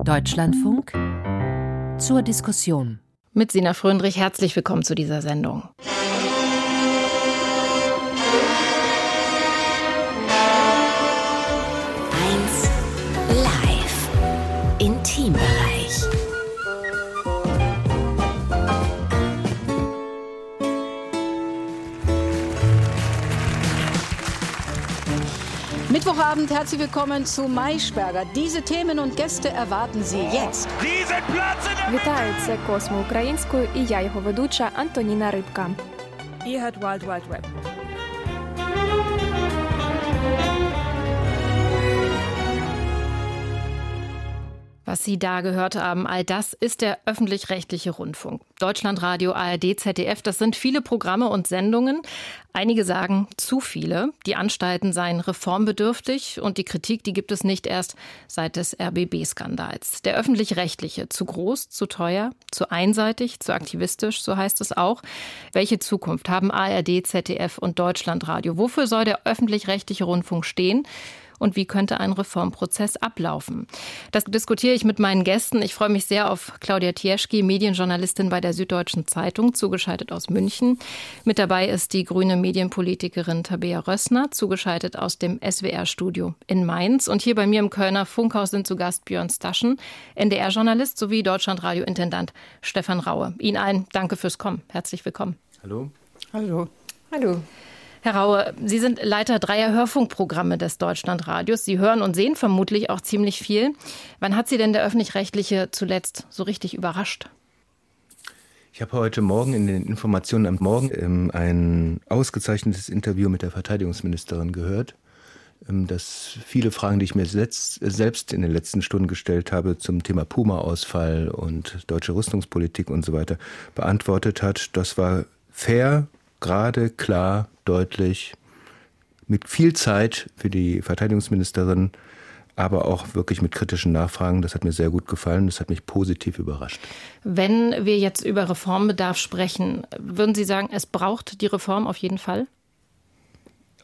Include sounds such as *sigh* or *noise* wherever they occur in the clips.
Deutschlandfunk zur Diskussion. Mit Sina Fröndrich herzlich willkommen zu dieser Sendung. Mittwochabend, herzlich willkommen zu Maischberger. Diese Themen und Gäste erwarten Sie jetzt. Diesen Platz in der Вітаю, це Космо українською і я його ведуча Антоніна Рибка. Ihr hört Wild Wild Web. Was Sie da gehört haben, all das ist der öffentlich-rechtliche Rundfunk. Deutschlandradio, ARD, ZDF, das sind viele Programme und Sendungen. Einige sagen zu viele. Die Anstalten seien reformbedürftig und die Kritik, die gibt es nicht erst seit des RBB-Skandals. Der öffentlich-rechtliche, zu groß, zu teuer, zu einseitig, zu aktivistisch, so heißt es auch. Welche Zukunft haben ARD, ZDF und Deutschlandradio? Wofür soll der öffentlich-rechtliche Rundfunk stehen? Und wie könnte ein Reformprozess ablaufen. Das diskutiere ich mit meinen Gästen. Ich freue mich sehr auf Claudia Tieschki, Medienjournalistin bei der Süddeutschen Zeitung, zugeschaltet aus München. Mit dabei ist die grüne Medienpolitikerin Tabea Rössner, zugeschaltet aus dem SWR-Studio in Mainz. Und hier bei mir im Kölner Funkhaus sind zu Gast Björn Staschen, NDR-Journalist sowie Deutschlandradio-Intendant Stefan Raue. Ihnen allen danke fürs Kommen. Herzlich willkommen. Hallo. Hallo. Hallo. Herr Raue, Sie sind Leiter dreier Hörfunkprogramme des Deutschlandradios. Sie hören und sehen vermutlich auch ziemlich viel. Wann hat Sie denn der öffentlich-rechtliche zuletzt so richtig überrascht? Ich habe heute Morgen in den Informationen am Morgen ähm, ein ausgezeichnetes Interview mit der Verteidigungsministerin gehört, ähm, das viele Fragen, die ich mir selbst in den letzten Stunden gestellt habe zum Thema Puma-Ausfall und deutsche Rüstungspolitik und so weiter, beantwortet hat. Das war fair, gerade, klar, deutlich, mit viel Zeit für die Verteidigungsministerin, aber auch wirklich mit kritischen Nachfragen. Das hat mir sehr gut gefallen. Das hat mich positiv überrascht. Wenn wir jetzt über Reformbedarf sprechen, würden Sie sagen, es braucht die Reform auf jeden Fall?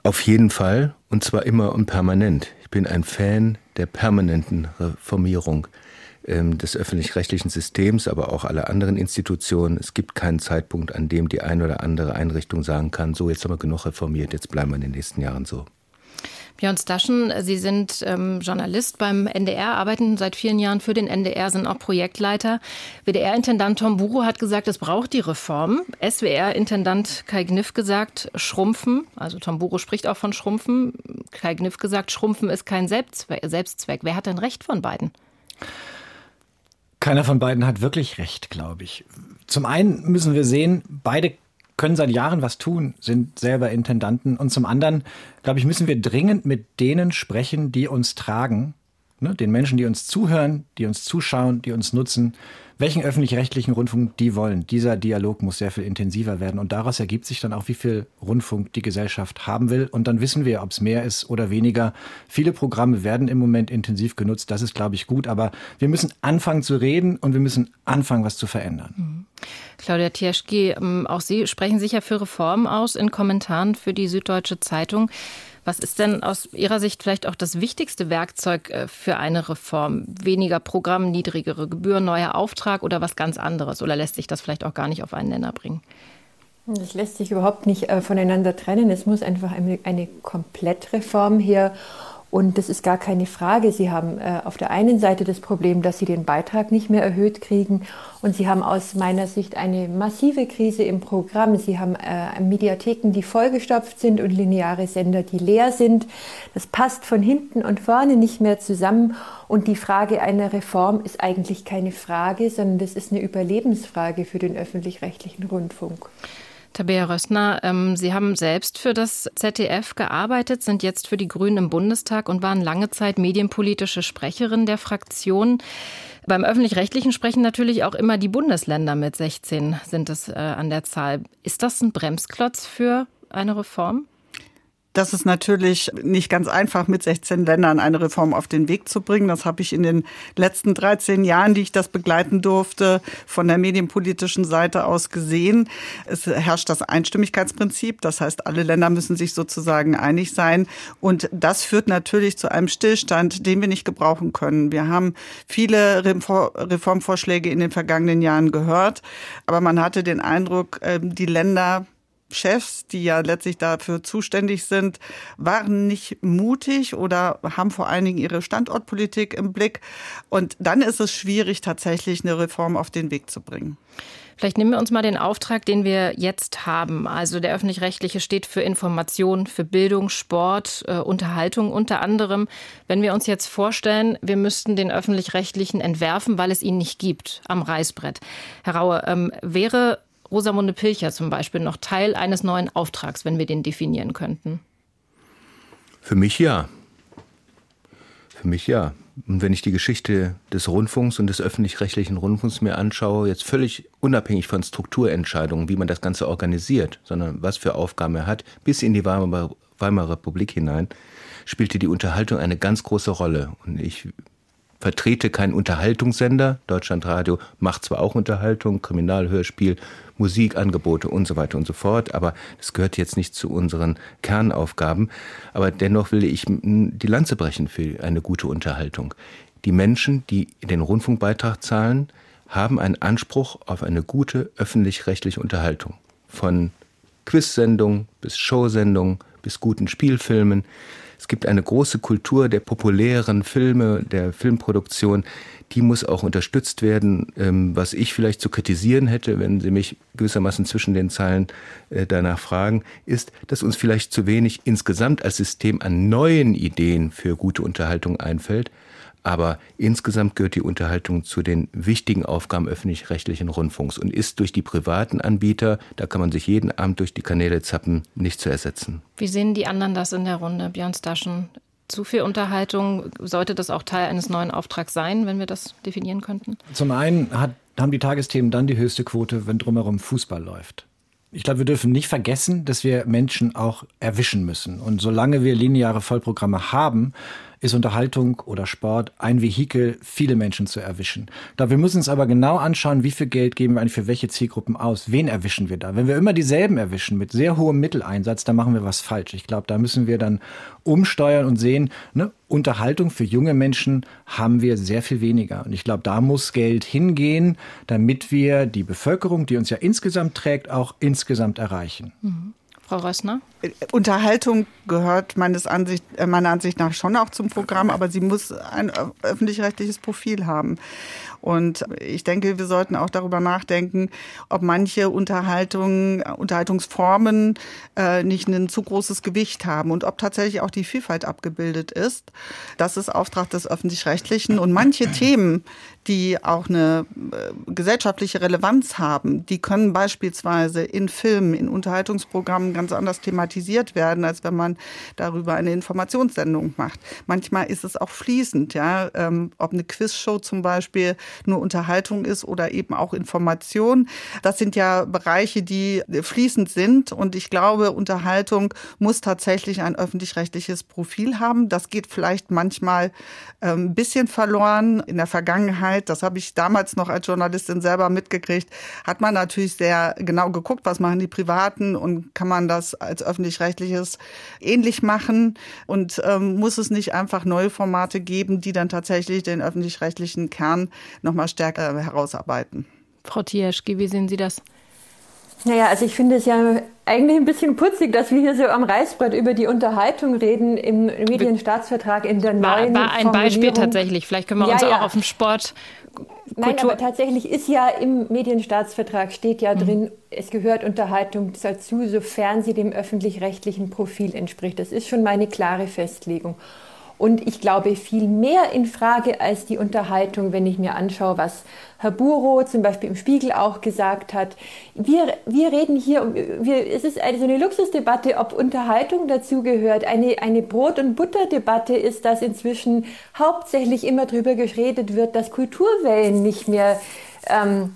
Auf jeden Fall und zwar immer und permanent. Ich bin ein Fan der permanenten Reformierung. Ähm, des öffentlich-rechtlichen Systems, aber auch aller anderen Institutionen. Es gibt keinen Zeitpunkt, an dem die eine oder andere Einrichtung sagen kann, so jetzt haben wir genug reformiert, jetzt bleiben wir in den nächsten Jahren so. Björn Staschen, Sie sind ähm, Journalist beim NDR, arbeiten seit vielen Jahren für den NDR, sind auch Projektleiter. WDR-Intendant Tom Buro hat gesagt, es braucht die Reform. SWR-Intendant Kai Gniff gesagt, schrumpfen. Also Tom Buro spricht auch von schrumpfen. Kai Gniff gesagt, schrumpfen ist kein Selbstzweck. Selbstzweck. Wer hat denn recht von beiden? Keiner von beiden hat wirklich recht, glaube ich. Zum einen müssen wir sehen, beide können seit Jahren was tun, sind selber Intendanten. Und zum anderen, glaube ich, müssen wir dringend mit denen sprechen, die uns tragen, ne? den Menschen, die uns zuhören, die uns zuschauen, die uns nutzen welchen öffentlich-rechtlichen Rundfunk die wollen. Dieser Dialog muss sehr viel intensiver werden und daraus ergibt sich dann auch, wie viel Rundfunk die Gesellschaft haben will und dann wissen wir, ob es mehr ist oder weniger. Viele Programme werden im Moment intensiv genutzt, das ist, glaube ich, gut, aber wir müssen anfangen zu reden und wir müssen anfangen, was zu verändern. Mhm. Claudia Tierschki, ähm, auch Sie sprechen sich ja für Reformen aus in Kommentaren für die Süddeutsche Zeitung. Was ist denn aus Ihrer Sicht vielleicht auch das wichtigste Werkzeug äh, für eine Reform? Weniger Programm, niedrigere Gebühren, neuer Auftrag oder was ganz anderes? Oder lässt sich das vielleicht auch gar nicht auf einen Nenner bringen? Das lässt sich überhaupt nicht äh, voneinander trennen. Es muss einfach eine, eine Komplettreform her. Und das ist gar keine Frage. Sie haben äh, auf der einen Seite das Problem, dass sie den Beitrag nicht mehr erhöht kriegen. Und sie haben aus meiner Sicht eine massive Krise im Programm. Sie haben äh, Mediatheken, die vollgestopft sind und lineare Sender, die leer sind. Das passt von hinten und vorne nicht mehr zusammen. Und die Frage einer Reform ist eigentlich keine Frage, sondern das ist eine Überlebensfrage für den öffentlich-rechtlichen Rundfunk. Tabea Rössner, ähm, Sie haben selbst für das ZDF gearbeitet, sind jetzt für die Grünen im Bundestag und waren lange Zeit medienpolitische Sprecherin der Fraktion. Beim öffentlich-rechtlichen sprechen natürlich auch immer die Bundesländer mit 16 sind es äh, an der Zahl. Ist das ein Bremsklotz für eine Reform? Das ist natürlich nicht ganz einfach, mit 16 Ländern eine Reform auf den Weg zu bringen. Das habe ich in den letzten 13 Jahren, die ich das begleiten durfte, von der medienpolitischen Seite aus gesehen. Es herrscht das Einstimmigkeitsprinzip. Das heißt, alle Länder müssen sich sozusagen einig sein. Und das führt natürlich zu einem Stillstand, den wir nicht gebrauchen können. Wir haben viele Reformvorschläge in den vergangenen Jahren gehört, aber man hatte den Eindruck, ähm, die Länder Chefs, die ja letztlich dafür zuständig sind, waren nicht mutig oder haben vor allen Dingen ihre Standortpolitik im Blick. Und dann ist es schwierig, tatsächlich eine Reform auf den Weg zu bringen. Vielleicht nehmen wir uns mal den Auftrag, den wir jetzt haben. Also der öffentlich-rechtliche steht für Information, für Bildung, Sport, äh, Unterhaltung unter anderem. Wenn wir uns jetzt vorstellen, wir müssten den öffentlich-rechtlichen entwerfen, weil es ihn nicht gibt am Reißbrett. Herr Raue, ähm, wäre Rosamunde Pilcher zum Beispiel noch Teil eines neuen Auftrags, wenn wir den definieren könnten? Für mich ja. Für mich ja. Und wenn ich die Geschichte des Rundfunks und des öffentlich-rechtlichen Rundfunks mir anschaue, jetzt völlig unabhängig von Strukturentscheidungen, wie man das Ganze organisiert, sondern was für Aufgaben er hat, bis in die Weimarer, Weimarer Republik hinein, spielte die Unterhaltung eine ganz große Rolle. Und ich vertrete keinen Unterhaltungssender. Deutschlandradio macht zwar auch Unterhaltung, Kriminalhörspiel, Musikangebote und so weiter und so fort, aber das gehört jetzt nicht zu unseren Kernaufgaben. Aber dennoch will ich die Lanze brechen für eine gute Unterhaltung. Die Menschen, die den Rundfunkbeitrag zahlen, haben einen Anspruch auf eine gute öffentlich-rechtliche Unterhaltung. Von Quizsendungen bis Showsendungen bis guten Spielfilmen. Es gibt eine große Kultur der populären Filme, der Filmproduktion. Die muss auch unterstützt werden. Ähm, was ich vielleicht zu kritisieren hätte, wenn Sie mich gewissermaßen zwischen den Zeilen äh, danach fragen, ist, dass uns vielleicht zu wenig insgesamt als System an neuen Ideen für gute Unterhaltung einfällt. Aber insgesamt gehört die Unterhaltung zu den wichtigen Aufgaben öffentlich-rechtlichen Rundfunks und ist durch die privaten Anbieter, da kann man sich jeden Abend durch die Kanäle zappen, nicht zu ersetzen. Wie sehen die anderen das in der Runde, Björn Staschen? Zu viel Unterhaltung, sollte das auch Teil eines neuen Auftrags sein, wenn wir das definieren könnten? Zum einen hat, haben die Tagesthemen dann die höchste Quote, wenn drumherum Fußball läuft. Ich glaube, wir dürfen nicht vergessen, dass wir Menschen auch erwischen müssen. Und solange wir lineare Vollprogramme haben, ist Unterhaltung oder Sport ein Vehikel, viele Menschen zu erwischen. Da wir müssen uns aber genau anschauen, wie viel Geld geben wir eigentlich für welche Zielgruppen aus? Wen erwischen wir da? Wenn wir immer dieselben erwischen mit sehr hohem Mitteleinsatz, dann machen wir was falsch. Ich glaube, da müssen wir dann umsteuern und sehen, ne, Unterhaltung für junge Menschen haben wir sehr viel weniger. Und ich glaube, da muss Geld hingehen, damit wir die Bevölkerung, die uns ja insgesamt trägt, auch insgesamt erreichen. Mhm. Frau Rössner? Unterhaltung gehört meines Ansicht, äh, meiner Ansicht nach schon auch zum Programm, aber sie muss ein öffentlich-rechtliches Profil haben. Und ich denke, wir sollten auch darüber nachdenken, ob manche Unterhaltung, Unterhaltungsformen äh, nicht ein zu großes Gewicht haben und ob tatsächlich auch die Vielfalt abgebildet ist. Das ist Auftrag des öffentlich-rechtlichen. Und manche Themen, die auch eine äh, gesellschaftliche Relevanz haben, die können beispielsweise in Filmen, in Unterhaltungsprogrammen ganz anders thematisiert werden, als wenn man darüber eine Informationssendung macht. Manchmal ist es auch fließend, ja, ähm, ob eine Quizshow zum Beispiel nur Unterhaltung ist oder eben auch Information. Das sind ja Bereiche, die fließend sind und ich glaube, Unterhaltung muss tatsächlich ein öffentlich-rechtliches Profil haben. Das geht vielleicht manchmal ähm, ein bisschen verloren. In der Vergangenheit, das habe ich damals noch als Journalistin selber mitgekriegt, hat man natürlich sehr genau geguckt, was machen die Privaten und kann man das als öffentlich-rechtliches ähnlich machen und ähm, muss es nicht einfach neue Formate geben, die dann tatsächlich den öffentlich-rechtlichen Kern noch mal stärker herausarbeiten. Frau Tierschke, wie sehen Sie das? Naja, also ich finde es ja eigentlich ein bisschen putzig, dass wir hier so am Reißbrett über die Unterhaltung reden im Medienstaatsvertrag in der neuen War, war ein Beispiel tatsächlich. Vielleicht können wir uns ja. auch auf den Sport Nein, aber tatsächlich ist ja im Medienstaatsvertrag steht ja mhm. drin, es gehört Unterhaltung dazu, sofern sie dem öffentlich-rechtlichen Profil entspricht. Das ist schon meine klare Festlegung. Und ich glaube, viel mehr in Frage als die Unterhaltung, wenn ich mir anschaue, was Herr Buro zum Beispiel im Spiegel auch gesagt hat. Wir, wir reden hier, wir, es ist eine, so eine Luxusdebatte, ob Unterhaltung dazu gehört. Eine, eine Brot- und Butterdebatte ist, dass inzwischen hauptsächlich immer darüber geredet wird, dass Kulturwellen nicht mehr ähm,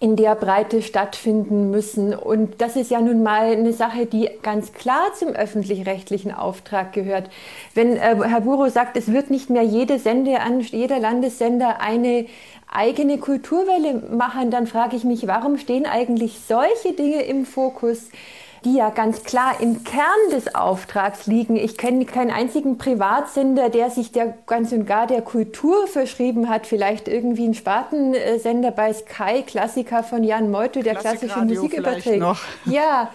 in der Breite stattfinden müssen. Und das ist ja nun mal eine Sache, die ganz klar zum öffentlich-rechtlichen Auftrag gehört. Wenn äh, Herr Buro sagt, es wird nicht mehr jede Sende jeder Landessender eine eigene Kulturwelle machen, dann frage ich mich, warum stehen eigentlich solche Dinge im Fokus? Die ja ganz klar im Kern des Auftrags liegen. Ich kenne keinen einzigen Privatsender, der sich der ganz und gar der Kultur verschrieben hat. Vielleicht irgendwie ein Spartensender bei Sky, Klassiker von Jan Meutel, der klassische Musik überträgt. Ja.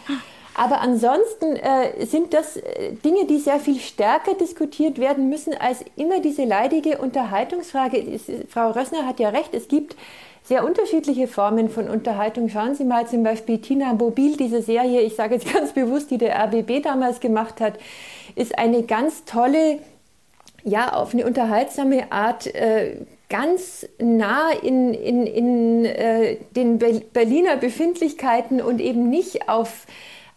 Aber ansonsten äh, sind das äh, Dinge, die sehr viel stärker diskutiert werden müssen als immer diese leidige Unterhaltungsfrage. Frau Rössner hat ja recht, es gibt sehr unterschiedliche Formen von Unterhaltung. Schauen Sie mal zum Beispiel Tina Mobil, diese Serie, ich sage jetzt *laughs* ganz bewusst, die der RBB damals gemacht hat, ist eine ganz tolle, ja, auf eine unterhaltsame Art äh, ganz nah in, in, in äh, den Berliner Befindlichkeiten und eben nicht auf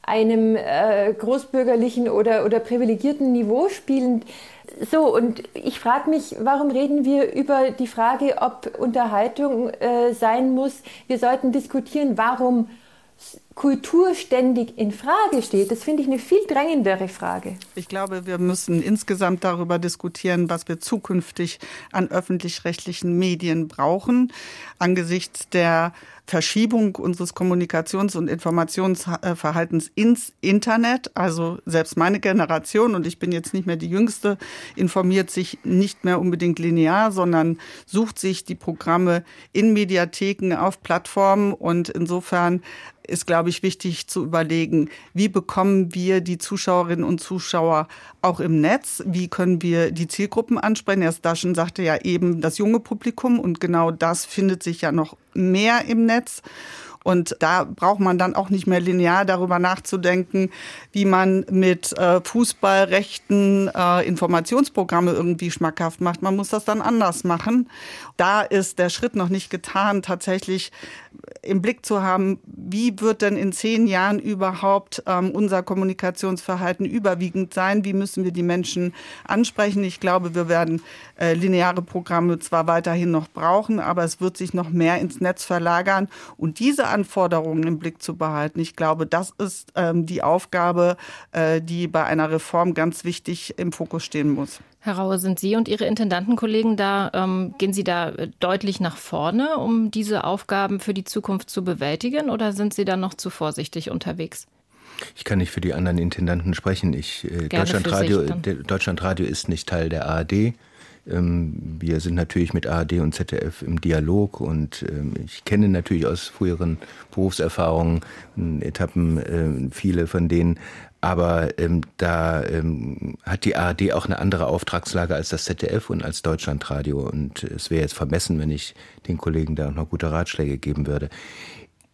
einem äh, großbürgerlichen oder, oder privilegierten Niveau spielend. So, und ich frage mich, warum reden wir über die Frage, ob Unterhaltung äh, sein muss? Wir sollten diskutieren, warum Kultur ständig in Frage steht, das finde ich eine viel drängendere Frage. Ich glaube, wir müssen insgesamt darüber diskutieren, was wir zukünftig an öffentlich-rechtlichen Medien brauchen, angesichts der Verschiebung unseres Kommunikations- und Informationsverhaltens ins Internet. Also selbst meine Generation, und ich bin jetzt nicht mehr die Jüngste, informiert sich nicht mehr unbedingt linear, sondern sucht sich die Programme in Mediatheken, auf Plattformen. Und insofern ist, glaube ich, wichtig zu überlegen, wie bekommen wir die Zuschauerinnen und Zuschauer auch im Netz? Wie können wir die Zielgruppen ansprechen? Erst Daschen sagte ja eben das junge Publikum und genau das findet sich ja noch mehr im Netz. Und da braucht man dann auch nicht mehr linear darüber nachzudenken, wie man mit äh, Fußballrechten äh, Informationsprogramme irgendwie schmackhaft macht. Man muss das dann anders machen. Da ist der Schritt noch nicht getan, tatsächlich im Blick zu haben, wie wird denn in zehn Jahren überhaupt ähm, unser Kommunikationsverhalten überwiegend sein? Wie müssen wir die Menschen ansprechen? Ich glaube, wir werden äh, lineare Programme zwar weiterhin noch brauchen, aber es wird sich noch mehr ins Netz verlagern. Und diese Anforderungen im Blick zu behalten, ich glaube, das ist ähm, die Aufgabe, äh, die bei einer Reform ganz wichtig im Fokus stehen muss. Herr Raue, sind Sie und Ihre Intendantenkollegen da, ähm, gehen Sie da deutlich nach vorne, um diese Aufgaben für die Zukunft zu bewältigen oder sind Sie da noch zu vorsichtig unterwegs? Ich kann nicht für die anderen Intendanten sprechen. Ich, äh, Deutschlandradio, Deutschlandradio ist nicht Teil der ARD. Ähm, wir sind natürlich mit ARD und ZDF im Dialog und ähm, ich kenne natürlich aus früheren Berufserfahrungen, Etappen, äh, viele von denen. Aber ähm, da ähm, hat die ARD auch eine andere Auftragslage als das ZDF und als Deutschlandradio. Und es wäre jetzt vermessen, wenn ich den Kollegen da noch gute Ratschläge geben würde.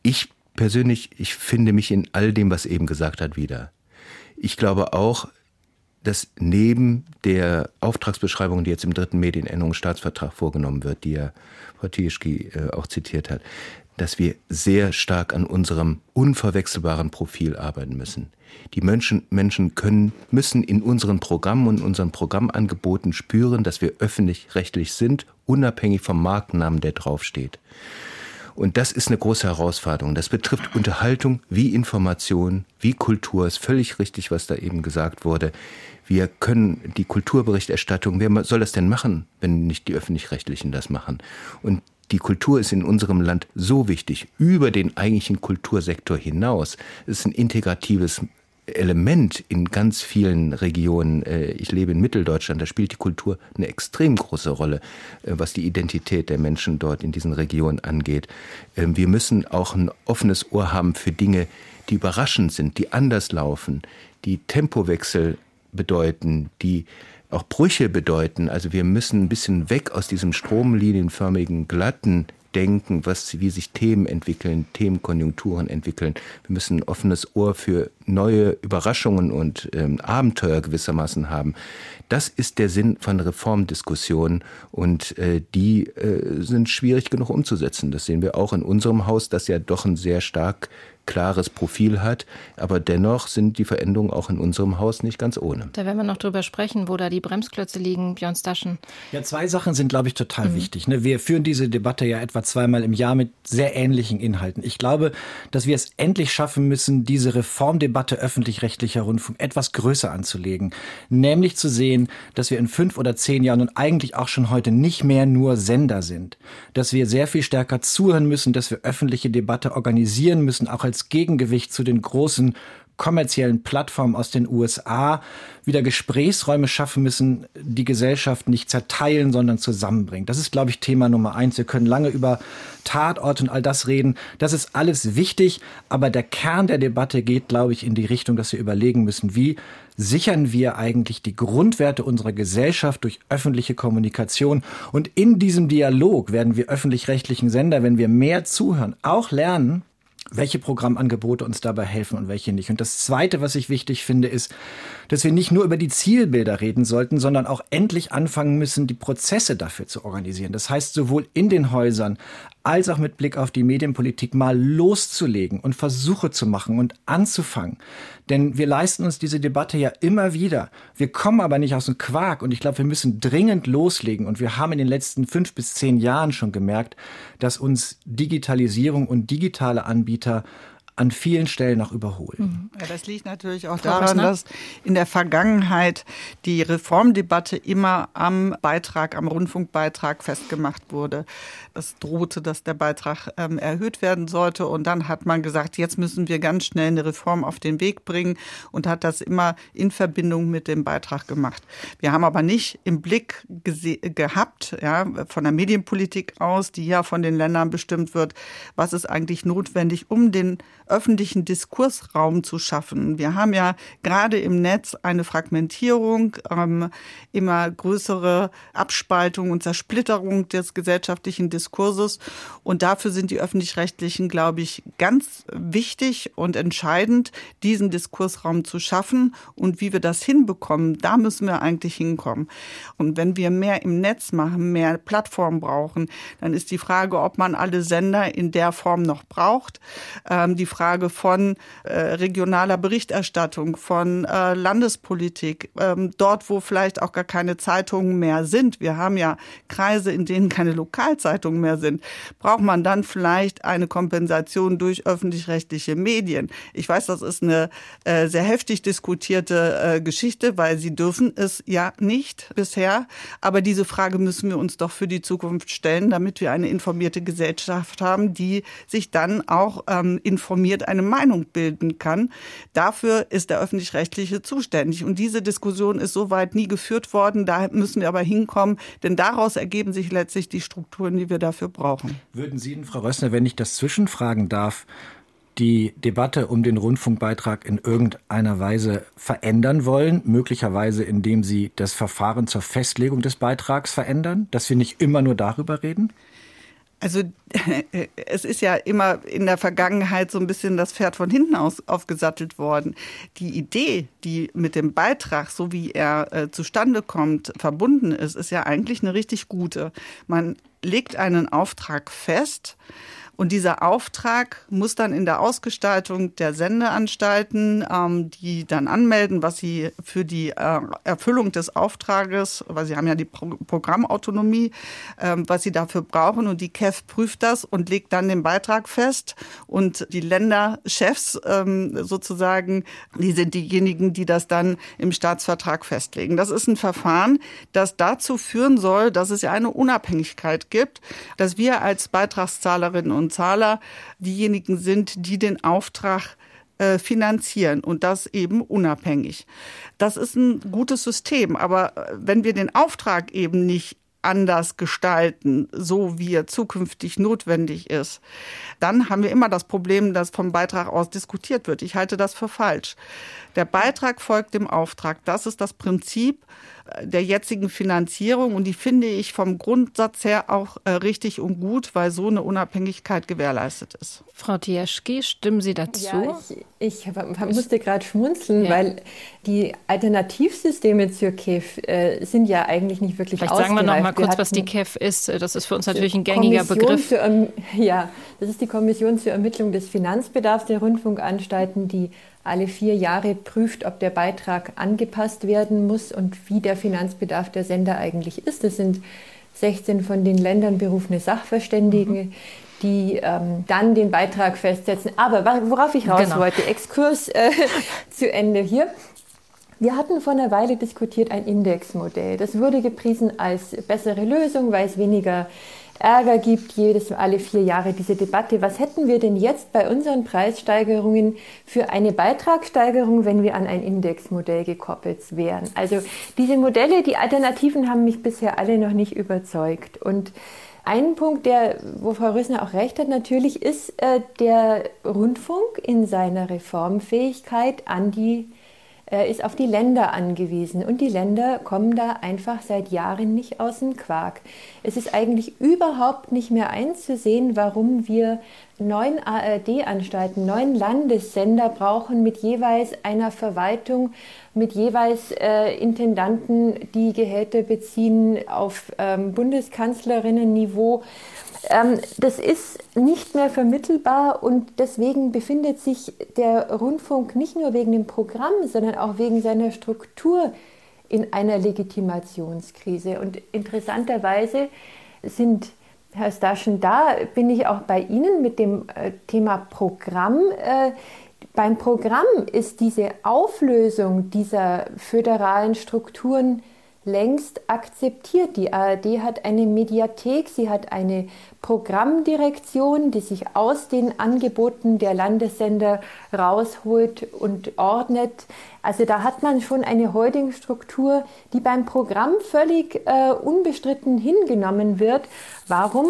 Ich persönlich, ich finde mich in all dem, was eben gesagt hat, wieder. Ich glaube auch, dass neben der Auftragsbeschreibung, die jetzt im dritten Medienänderungsstaatsvertrag vorgenommen wird, die ja Frau Tieschki äh, auch zitiert hat, dass wir sehr stark an unserem unverwechselbaren Profil arbeiten müssen. Die Menschen, Menschen können, müssen in unseren Programmen und unseren Programmangeboten spüren, dass wir öffentlich-rechtlich sind, unabhängig vom Markennamen, der draufsteht. Und das ist eine große Herausforderung. Das betrifft Unterhaltung wie Information, wie Kultur. Ist völlig richtig, was da eben gesagt wurde. Wir können die Kulturberichterstattung, wer soll das denn machen, wenn nicht die öffentlich-rechtlichen das machen? Und die Kultur ist in unserem Land so wichtig, über den eigentlichen Kultursektor hinaus. Es ist ein integratives Element in ganz vielen Regionen. Äh, ich lebe in Mitteldeutschland, da spielt die Kultur eine extrem große Rolle, äh, was die Identität der Menschen dort in diesen Regionen angeht. Ähm, wir müssen auch ein offenes Ohr haben für Dinge, die überraschend sind, die anders laufen, die Tempowechsel bedeuten, die auch Brüche bedeuten. Also wir müssen ein bisschen weg aus diesem stromlinienförmigen, glatten denken, was, wie sich Themen entwickeln, Themenkonjunkturen entwickeln. Wir müssen ein offenes Ohr für neue Überraschungen und ähm, Abenteuer gewissermaßen haben. Das ist der Sinn von Reformdiskussionen und äh, die äh, sind schwierig genug umzusetzen. Das sehen wir auch in unserem Haus, das ja doch ein sehr stark klares Profil hat. Aber dennoch sind die Veränderungen auch in unserem Haus nicht ganz ohne. Da werden wir noch drüber sprechen, wo da die Bremsklötze liegen, Björn Staschen. Ja, zwei Sachen sind, glaube ich, total mhm. wichtig. Ne? Wir führen diese Debatte ja etwa zweimal im Jahr mit sehr ähnlichen Inhalten. Ich glaube, dass wir es endlich schaffen müssen, diese Reformdebatte öffentlich-rechtlicher Rundfunk etwas größer anzulegen. Nämlich zu sehen, dass wir in fünf oder zehn Jahren und eigentlich auch schon heute nicht mehr nur Sender sind. Dass wir sehr viel stärker zuhören müssen, dass wir öffentliche Debatte organisieren müssen, auch als Gegengewicht zu den großen kommerziellen Plattformen aus den USA wieder Gesprächsräume schaffen müssen, die Gesellschaft nicht zerteilen, sondern zusammenbringen. Das ist, glaube ich, Thema Nummer eins. Wir können lange über Tatort und all das reden. Das ist alles wichtig, aber der Kern der Debatte geht, glaube ich, in die Richtung, dass wir überlegen müssen, wie sichern wir eigentlich die Grundwerte unserer Gesellschaft durch öffentliche Kommunikation. Und in diesem Dialog werden wir öffentlich-rechtlichen Sender, wenn wir mehr zuhören, auch lernen, welche Programmangebote uns dabei helfen und welche nicht. Und das Zweite, was ich wichtig finde, ist, dass wir nicht nur über die Zielbilder reden sollten, sondern auch endlich anfangen müssen, die Prozesse dafür zu organisieren. Das heißt, sowohl in den Häusern als auch mit Blick auf die Medienpolitik mal loszulegen und Versuche zu machen und anzufangen. Denn wir leisten uns diese Debatte ja immer wieder. Wir kommen aber nicht aus dem Quark und ich glaube, wir müssen dringend loslegen. Und wir haben in den letzten fünf bis zehn Jahren schon gemerkt, dass uns Digitalisierung und digitale Anbieter an vielen Stellen noch überholen. Mhm. Ja, das liegt natürlich auch Frau daran, dass in der Vergangenheit die Reformdebatte immer am Beitrag, am Rundfunkbeitrag festgemacht wurde. Es drohte, dass der Beitrag ähm, erhöht werden sollte. Und dann hat man gesagt, jetzt müssen wir ganz schnell eine Reform auf den Weg bringen und hat das immer in Verbindung mit dem Beitrag gemacht. Wir haben aber nicht im Blick gehabt, ja, von der Medienpolitik aus, die ja von den Ländern bestimmt wird, was ist eigentlich notwendig, um den öffentlichen Diskursraum zu schaffen. Wir haben ja gerade im Netz eine Fragmentierung, ähm, immer größere Abspaltung und Zersplitterung des gesellschaftlichen Diskurses. Und dafür sind die öffentlich-rechtlichen, glaube ich, ganz wichtig und entscheidend, diesen Diskursraum zu schaffen. Und wie wir das hinbekommen, da müssen wir eigentlich hinkommen. Und wenn wir mehr im Netz machen, mehr Plattformen brauchen, dann ist die Frage, ob man alle Sender in der Form noch braucht. Ähm, die Frage von äh, regionaler Berichterstattung, von äh, Landespolitik, ähm, dort, wo vielleicht auch gar keine Zeitungen mehr sind. Wir haben ja Kreise, in denen keine Lokalzeitungen mehr sind. Braucht man dann vielleicht eine Kompensation durch öffentlich-rechtliche Medien? Ich weiß, das ist eine äh, sehr heftig diskutierte äh, Geschichte, weil sie dürfen es ja nicht bisher. Aber diese Frage müssen wir uns doch für die Zukunft stellen, damit wir eine informierte Gesellschaft haben, die sich dann auch ähm, informiert informiert eine Meinung bilden kann. Dafür ist der öffentlich-rechtliche zuständig. Und diese Diskussion ist soweit nie geführt worden. Da müssen wir aber hinkommen, denn daraus ergeben sich letztlich die Strukturen, die wir dafür brauchen. Würden Sie, Frau Rössner, wenn ich das zwischenfragen darf, die Debatte um den Rundfunkbeitrag in irgendeiner Weise verändern wollen, möglicherweise indem Sie das Verfahren zur Festlegung des Beitrags verändern, dass wir nicht immer nur darüber reden? Also *laughs* es ist ja immer in der Vergangenheit so ein bisschen das Pferd von hinten aus aufgesattelt worden. Die Idee, die mit dem Beitrag, so wie er äh, zustande kommt, verbunden ist, ist ja eigentlich eine richtig gute. Man legt einen Auftrag fest, und dieser Auftrag muss dann in der Ausgestaltung der Sendeanstalten, ähm, die dann anmelden, was sie für die äh, Erfüllung des Auftrages, weil sie haben ja die Pro Programmautonomie, ähm, was sie dafür brauchen. Und die KEF prüft das und legt dann den Beitrag fest. Und die Länderchefs ähm, sozusagen, die sind diejenigen, die das dann im Staatsvertrag festlegen. Das ist ein Verfahren, das dazu führen soll, dass es ja eine Unabhängigkeit gibt, dass wir als Beitragszahlerinnen und und Zahler diejenigen sind, die den Auftrag äh, finanzieren und das eben unabhängig. Das ist ein gutes System, aber äh, wenn wir den Auftrag eben nicht anders gestalten, so wie er zukünftig notwendig ist, dann haben wir immer das Problem, dass vom Beitrag aus diskutiert wird. Ich halte das für falsch. Der Beitrag folgt dem Auftrag. Das ist das Prinzip der jetzigen Finanzierung und die finde ich vom Grundsatz her auch äh, richtig und gut, weil so eine Unabhängigkeit gewährleistet ist. Frau Tieschke, stimmen Sie dazu? Ja, ich, ich musste gerade schmunzeln, ja. weil die Alternativsysteme zur KEF äh, sind ja eigentlich nicht wirklich Vielleicht sagen wir noch mal kurz, was die KEF ist. Das ist für uns natürlich ein gängiger Kommission Begriff. Zur, *laughs* ja, das ist die Kommission zur Ermittlung des Finanzbedarfs der Rundfunkanstalten, die alle vier Jahre prüft, ob der Beitrag angepasst werden muss und wie der Finanzbedarf der Sender eigentlich ist. Das sind 16 von den Ländern berufene Sachverständige, mhm. die ähm, dann den Beitrag festsetzen. Aber worauf ich raus genau. wollte, Exkurs äh, *laughs* zu Ende hier. Wir hatten vor einer Weile diskutiert ein Indexmodell. Das wurde gepriesen als bessere Lösung, weil es weniger Ärger gibt, jedes alle vier Jahre diese Debatte. Was hätten wir denn jetzt bei unseren Preissteigerungen für eine Beitragssteigerung, wenn wir an ein Indexmodell gekoppelt wären? Also diese Modelle, die Alternativen haben mich bisher alle noch nicht überzeugt. Und ein Punkt, der, wo Frau Rösner auch recht hat, natürlich ist äh, der Rundfunk in seiner Reformfähigkeit an die äh, ist auf die Länder angewiesen. Und die Länder kommen da einfach seit Jahren nicht aus dem Quark. Es ist eigentlich überhaupt nicht mehr einzusehen, warum wir neun ARD-Anstalten, neun Landessender brauchen mit jeweils einer Verwaltung, mit jeweils äh, Intendanten, die Gehälter beziehen auf ähm, Bundeskanzlerinnen-Niveau. Ähm, das ist nicht mehr vermittelbar und deswegen befindet sich der Rundfunk nicht nur wegen dem Programm, sondern auch wegen seiner Struktur in einer Legitimationskrise. Und interessanterweise sind Herr Staschen, da bin ich auch bei Ihnen mit dem äh, Thema Programm. Äh, beim Programm ist diese Auflösung dieser föderalen Strukturen längst akzeptiert. Die ARD hat eine Mediathek, sie hat eine Programmdirektion, die sich aus den Angeboten der Landessender rausholt und ordnet. Also da hat man schon eine Holdingstruktur, die beim Programm völlig äh, unbestritten hingenommen wird. Warum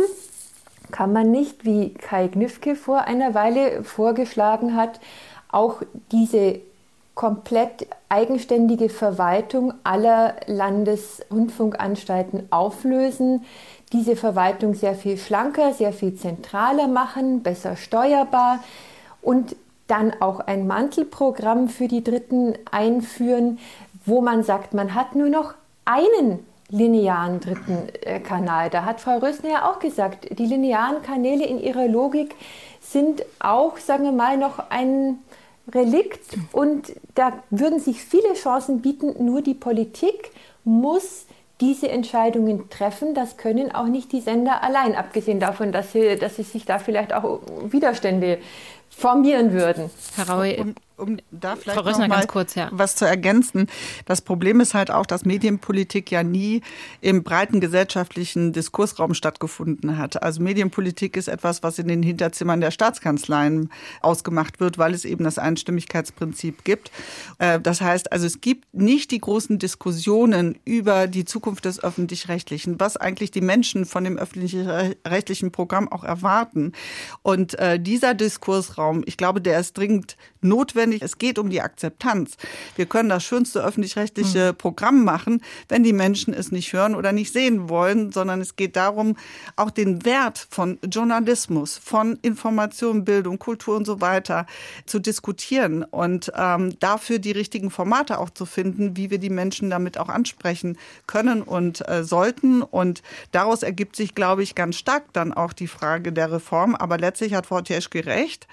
kann man nicht, wie Kai Gnifke vor einer Weile vorgeschlagen hat, auch diese komplett eigenständige Verwaltung aller Landesrundfunkanstalten auflösen, diese Verwaltung sehr viel schlanker, sehr viel zentraler machen, besser steuerbar und dann auch ein Mantelprogramm für die Dritten einführen, wo man sagt, man hat nur noch einen linearen dritten äh, Kanal. Da hat Frau Rösner ja auch gesagt, die linearen Kanäle in ihrer Logik sind auch, sagen wir mal, noch ein Relikt und da würden sich viele Chancen bieten, nur die Politik muss diese Entscheidungen treffen. Das können auch nicht die Sender allein, abgesehen davon, dass sie, dass sie sich da vielleicht auch Widerstände formieren würden. Herr Raue, um, da vielleicht Frau Rössner, noch mal kurz, ja. was zu ergänzen. Das Problem ist halt auch, dass Medienpolitik ja nie im breiten gesellschaftlichen Diskursraum stattgefunden hat. Also Medienpolitik ist etwas, was in den Hinterzimmern der Staatskanzleien ausgemacht wird, weil es eben das Einstimmigkeitsprinzip gibt. Äh, das heißt also, es gibt nicht die großen Diskussionen über die Zukunft des öffentlich-rechtlichen, was eigentlich die Menschen von dem öffentlich-rechtlichen Programm auch erwarten. Und äh, dieser Diskursraum, ich glaube, der ist dringend notwendig. Es geht um die Akzeptanz. Wir können das schönste öffentlich-rechtliche mhm. Programm machen, wenn die Menschen es nicht hören oder nicht sehen wollen, sondern es geht darum, auch den Wert von Journalismus, von Information, Bildung, Kultur und so weiter zu diskutieren und ähm, dafür die richtigen Formate auch zu finden, wie wir die Menschen damit auch ansprechen können und äh, sollten. Und daraus ergibt sich, glaube ich, ganz stark dann auch die Frage der Reform. Aber letztlich hat Frau Teschke recht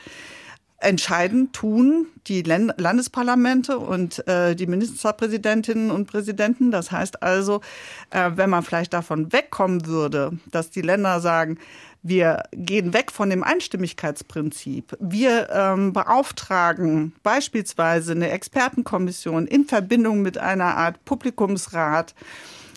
entscheiden tun die Landesparlamente und äh, die Ministerpräsidentinnen und Präsidenten. Das heißt also, äh, wenn man vielleicht davon wegkommen würde, dass die Länder sagen, wir gehen weg von dem Einstimmigkeitsprinzip. Wir ähm, beauftragen beispielsweise eine Expertenkommission in Verbindung mit einer Art Publikumsrat,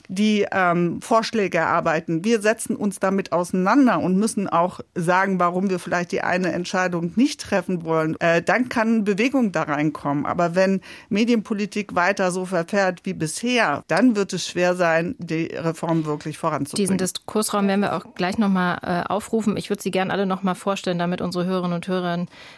die ähm, Vorschläge erarbeiten. Wir setzen uns damit auseinander und müssen auch sagen, warum wir vielleicht die eine Entscheidung nicht treffen wollen. Äh, dann kann Bewegung da reinkommen. Aber wenn Medienpolitik weiter so verfährt wie bisher, dann wird es schwer sein, die Reform wirklich voranzubringen. Diesen Diskursraum werden wir auch gleich nochmal äh, aufrufen. Ich würde Sie gerne alle nochmal vorstellen, damit unsere Hörerinnen und Hörer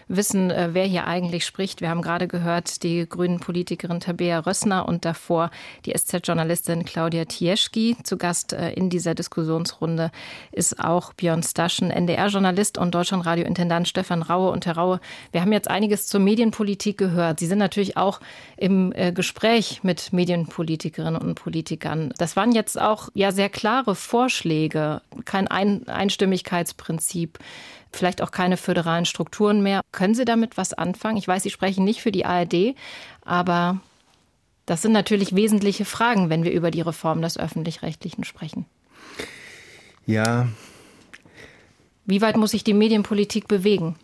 wissen, äh, wer hier eigentlich spricht. Wir haben gerade gehört, die grünen Politikerin Tabea Rössner und davor die SZ-Journalistin Claudia Thiel Matieschki. Zu Gast äh, in dieser Diskussionsrunde ist auch Björn Staschen, NDR-Journalist und Deutschlandradio-Intendant Stefan Raue. Und Herr Raue, wir haben jetzt einiges zur Medienpolitik gehört. Sie sind natürlich auch im äh, Gespräch mit Medienpolitikerinnen und Politikern. Das waren jetzt auch ja sehr klare Vorschläge, kein Ein Einstimmigkeitsprinzip vielleicht auch keine föderalen Strukturen mehr. Können Sie damit was anfangen? Ich weiß, Sie sprechen nicht für die ARD, aber das sind natürlich wesentliche Fragen, wenn wir über die Reform des öffentlich-rechtlichen sprechen. Ja. Wie weit muss sich die Medienpolitik bewegen?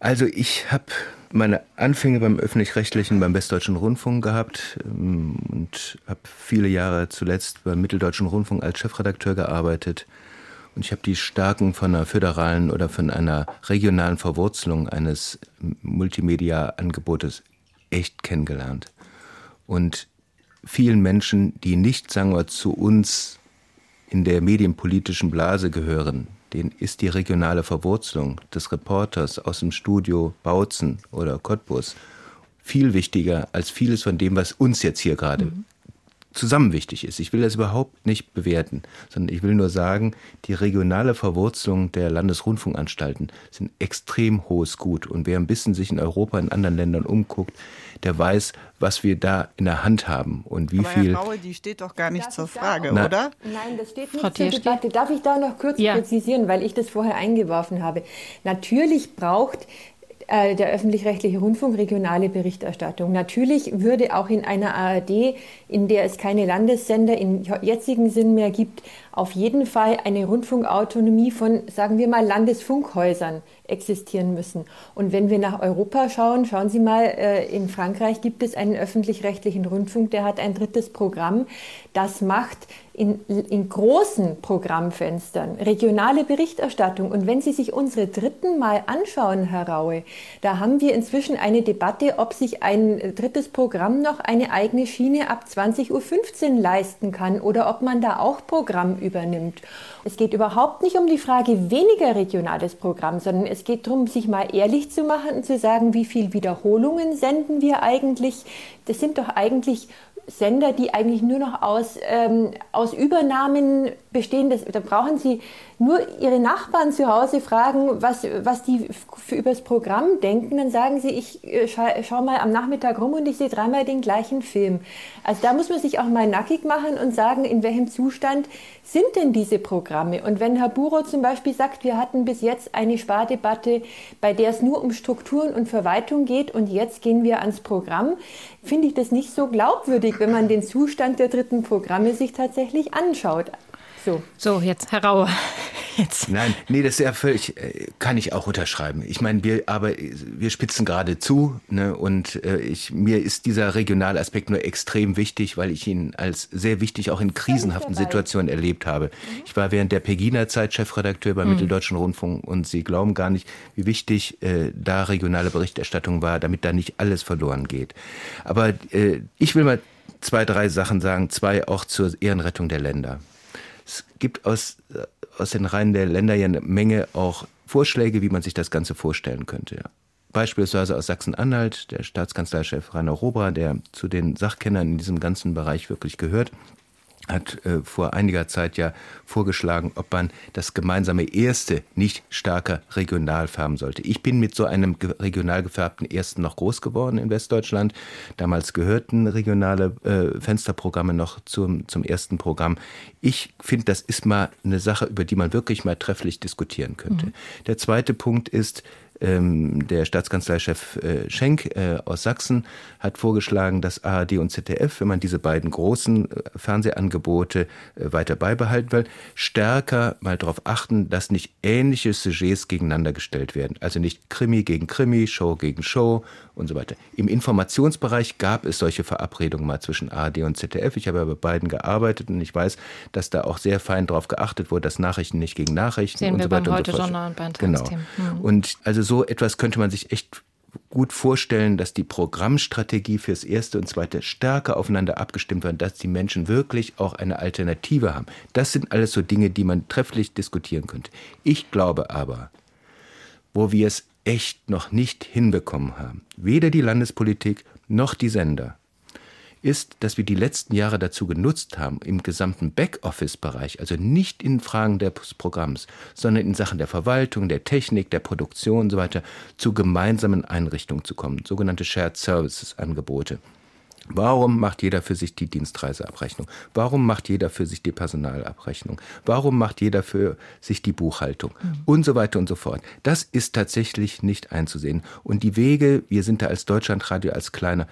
Also ich habe meine Anfänge beim öffentlich-rechtlichen, beim Westdeutschen Rundfunk gehabt ähm, und habe viele Jahre zuletzt beim Mitteldeutschen Rundfunk als Chefredakteur gearbeitet. Und ich habe die Stärken von einer föderalen oder von einer regionalen Verwurzelung eines Multimedia-Angebotes echt kennengelernt. Und vielen Menschen, die nicht, sagen wir, zu uns in der medienpolitischen Blase gehören, denen ist die regionale Verwurzelung des Reporters aus dem Studio Bautzen oder Cottbus viel wichtiger als vieles von dem, was uns jetzt hier gerade mhm zusammen wichtig ist. Ich will das überhaupt nicht bewerten, sondern ich will nur sagen, die regionale Verwurzelung der Landesrundfunkanstalten sind extrem hohes Gut. Und wer ein bisschen sich in Europa, in anderen Ländern umguckt, der weiß, was wir da in der Hand haben und wie Aber viel. Herr Raue, die steht doch gar nicht Darf zur da Frage, Na- oder? Nein, das steht Frau nicht zur Tierski? Debatte. Darf ich da noch kurz Ja. präzisieren, weil ich das vorher eingeworfen habe? Natürlich braucht äh, der öffentlich-rechtliche Rundfunk regionale Berichterstattung. Natürlich würde auch in einer ARD, in der es keine Landessender im jetzigen Sinn mehr gibt, auf jeden Fall eine Rundfunkautonomie von, sagen wir mal, Landesfunkhäusern existieren müssen. Und wenn wir nach Europa schauen, schauen Sie mal, äh, in Frankreich gibt es einen öffentlich-rechtlichen Rundfunk, der hat ein drittes Programm. Das macht in, in großen Programmfenstern regionale Berichterstattung. Und wenn Sie sich unsere dritten mal anschauen, Herr Raue, da haben wir inzwischen eine Debatte, ob sich ein drittes Programm noch eine eigene Schiene ab 20.15 Uhr leisten kann oder ob man da auch Programm übernimmt. Es geht überhaupt nicht um die Frage weniger regionales Programm, sondern es geht darum, sich mal ehrlich zu machen und zu sagen, wie viel Wiederholungen senden wir eigentlich. Das sind doch eigentlich Sender, die eigentlich nur noch aus, ähm, aus Übernahmen bestehen. Das, da brauchen Sie nur Ihre Nachbarn zu Hause fragen, was, was die für übers Programm denken. Dann sagen Sie, ich äh, scha schau mal am Nachmittag rum und ich sehe dreimal den gleichen Film. Also da muss man sich auch mal nackig machen und sagen, in welchem Zustand sind denn diese Programme? Und wenn Herr Buro zum Beispiel sagt, wir hatten bis jetzt eine Spardebatte, bei der es nur um Strukturen und Verwaltung geht und jetzt gehen wir ans Programm, finde ich das nicht so glaubwürdig, wenn man den Zustand der dritten Programme sich tatsächlich anschaut. So. So, jetzt Herr Raue. *laughs* Jetzt. Nein, nee, das ist ja völlig, äh, kann ich auch unterschreiben. Ich meine, wir, aber wir spitzen gerade zu, ne, und äh, ich, mir ist dieser regionale Aspekt nur extrem wichtig, weil ich ihn als sehr wichtig auch in krisenhaften. Situationen erlebt habe. Ich war während der Pegida-Zeit Chefredakteur beim Mitteldeutschen Rundfunk und Sie glauben gar nicht, wie wichtig äh, da regionale Berichterstattung war, damit da nicht alles verloren geht. Aber äh, ich will mal zwei, drei Sachen sagen, zwei auch zur Ehrenrettung der Länder. Es gibt aus, äh, aus den Reihen der Länder ja eine Menge auch Vorschläge, wie man sich das Ganze vorstellen könnte. Beispielsweise aus Sachsen-Anhalt, der Staatskanzleichef Rainer Robra, der zu den Sachkennern in diesem ganzen Bereich wirklich gehört, hat äh, vor einiger Zeit ja vorgeschlagen, ob man das gemeinsame Erste nicht stärker regional färben sollte. Ich bin mit so einem regional gefärbten Ersten noch groß geworden in Westdeutschland. Damals gehörten regionale äh, Fensterprogramme noch zum, zum ersten Programm. Ich finde, das ist mal eine Sache, über die man wirklich mal trefflich diskutieren könnte. Der zweite Punkt ist, der Staatskanzleichef äh, Schenk äh, aus Sachsen hat vorgeschlagen, dass ARD und ZDF, wenn man diese beiden großen äh, Fernsehangebote weiter beibehalten will, stärker mal darauf achten, dass nicht ähnliche Sujets gegeneinander gestellt werden. Also nicht Krimi gegen Krimi, Show gegen Show und so weiter. Im Informationsbereich gab es solche Verabredungen mal zwischen ARD und ZDF. Ich habe ja bei beiden gearbeitet und ich weiß, dass da auch sehr fein darauf geachtet wurde, dass Nachrichten nicht gegen Nachrichten Sehen und wir so weiter und so fort. Und bei Genau. Tagesthemen. Hm. Und also so etwas könnte man sich echt gut vorstellen, dass die Programmstrategie fürs erste und zweite stärker aufeinander abgestimmt wird, dass die Menschen wirklich auch eine Alternative haben. Das sind alles so Dinge, die man trefflich diskutieren könnte. Ich glaube aber, wo wir es echt noch nicht hinbekommen haben, weder die Landespolitik noch die Sender, ist, dass wir die letzten Jahre dazu genutzt haben, im gesamten Backoffice-Bereich, also nicht in Fragen des Programms, sondern in Sachen der Verwaltung, der Technik, der Produktion und so weiter, zu gemeinsamen Einrichtungen zu kommen, sogenannte Shared Services-Angebote. Warum macht jeder für sich die Dienstreiseabrechnung? Warum macht jeder für sich die Personalabrechnung? Warum macht jeder für sich die Buchhaltung? Mhm. Und so weiter und so fort. Das ist tatsächlich nicht einzusehen. Und die Wege, wir sind da als Deutschlandradio, als kleiner,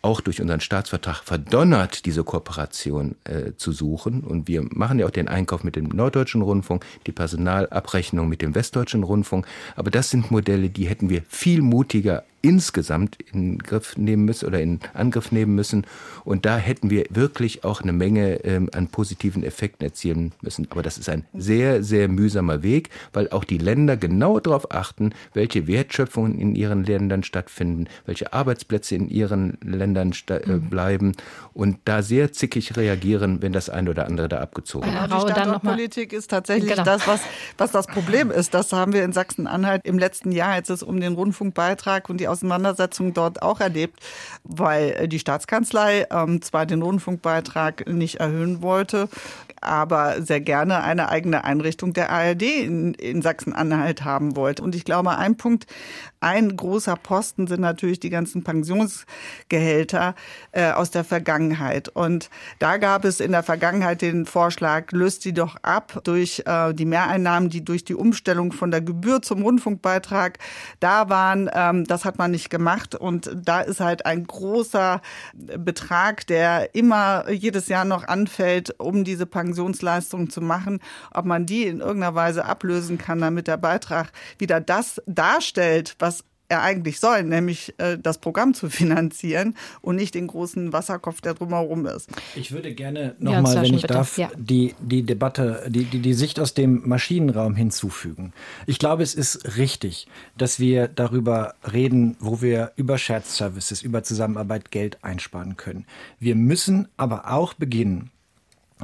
auch durch unseren Staatsvertrag verdonnert, diese Kooperation äh, zu suchen. Und wir machen ja auch den Einkauf mit dem Norddeutschen Rundfunk, die Personalabrechnung mit dem Westdeutschen Rundfunk. Aber das sind Modelle, die hätten wir viel mutiger insgesamt in Griff nehmen müssen oder in Angriff nehmen müssen. Und da hätten wir wirklich auch eine Menge ähm, an positiven Effekten erzielen müssen. Aber das ist ein sehr, sehr mühsamer Weg, weil auch die Länder genau darauf achten, welche Wertschöpfungen in ihren Ländern stattfinden, welche Arbeitsplätze in ihren Ländern äh, mhm. bleiben und da sehr zickig reagieren, wenn das eine oder andere da abgezogen wird. Ja, die Standortpolitik ist tatsächlich genau. das, was, was das Problem ist. Das haben wir in Sachsen-Anhalt im letzten Jahr, als es um den Rundfunkbeitrag und die Auseinandersetzung dort auch erlebt, weil äh, die Staatskanzlei ähm, zwar den Rundfunkbeitrag nicht erhöhen wollte, aber sehr gerne eine eigene Einrichtung der ARD in, in Sachsen-Anhalt haben wollte. Und ich glaube, ein Punkt, ein großer Posten sind natürlich die ganzen Pensionsgehälter äh, aus der Vergangenheit. Und da gab es in der Vergangenheit den Vorschlag, löst sie doch ab durch äh, die Mehreinnahmen, die durch die Umstellung von der Gebühr zum Rundfunkbeitrag da waren. Ähm, das hat man nicht gemacht. Und da ist halt ein großer Betrag, der immer jedes Jahr noch anfällt, um diese Pensionsleistungen zu machen. Ob man die in irgendeiner Weise ablösen kann, damit der Beitrag wieder das darstellt, was eigentlich soll, nämlich äh, das Programm zu finanzieren und nicht den großen Wasserkopf, der drumherum ist. Ich würde gerne nochmal, ja, wenn ich bitte. darf, ja. die, die Debatte, die, die, die Sicht aus dem Maschinenraum hinzufügen. Ich glaube, es ist richtig, dass wir darüber reden, wo wir über Shared Services, über Zusammenarbeit Geld einsparen können. Wir müssen aber auch beginnen,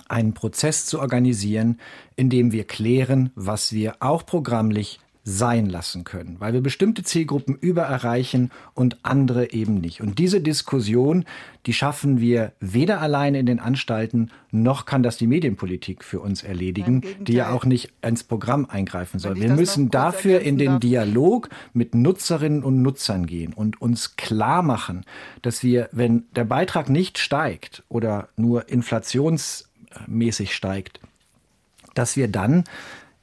einen Prozess zu organisieren, in dem wir klären, was wir auch programmlich sein lassen können, weil wir bestimmte Zielgruppen übererreichen und andere eben nicht. Und diese Diskussion, die schaffen wir weder alleine in den Anstalten, noch kann das die Medienpolitik für uns erledigen, die ja auch nicht ins Programm eingreifen soll. Wir müssen dafür in den Dialog mit Nutzerinnen und Nutzern gehen und uns klar machen, dass wir, wenn der Beitrag nicht steigt oder nur inflationsmäßig steigt, dass wir dann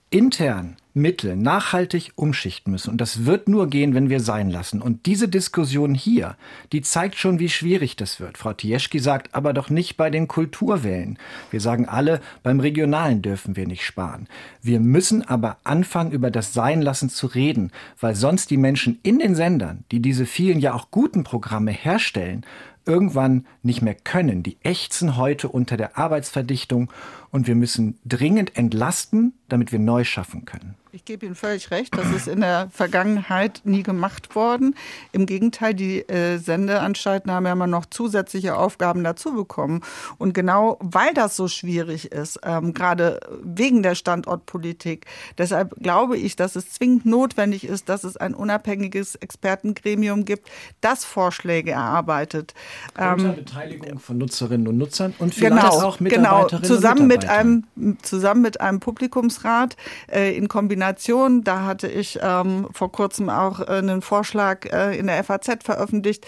intern Mittel nachhaltig umschichten müssen. Und das wird nur gehen, wenn wir sein lassen. Und diese Diskussion hier, die zeigt schon, wie schwierig das wird. Frau Tieschki sagt aber doch nicht bei den Kulturwellen. Wir sagen alle, beim Regionalen dürfen wir nicht sparen. Wir müssen aber anfangen, über das Seinlassen zu reden, weil sonst die Menschen in den Sendern, die diese vielen ja auch guten Programme herstellen, irgendwann nicht mehr können. Die ächzen heute unter der Arbeitsverdichtung und wir müssen dringend entlasten, damit wir neu schaffen können. Ich gebe Ihnen völlig recht, das ist in der Vergangenheit nie gemacht worden. Im Gegenteil, die äh, Sendeanstalten haben ja immer noch zusätzliche Aufgaben dazu bekommen. Und genau weil das so schwierig ist, ähm, gerade wegen der Standortpolitik, deshalb glaube ich, dass es zwingend notwendig ist, dass es ein unabhängiges Expertengremium gibt, das Vorschläge erarbeitet. Ähm, Unter Beteiligung von Nutzerinnen und Nutzern und vielleicht genau, auch Mitarbeiterinnen genau, zusammen und mit einem zusammen mit einem Publikumsrat äh, in Kombination Kombination. Da hatte ich ähm, vor kurzem auch äh, einen Vorschlag äh, in der FAZ veröffentlicht.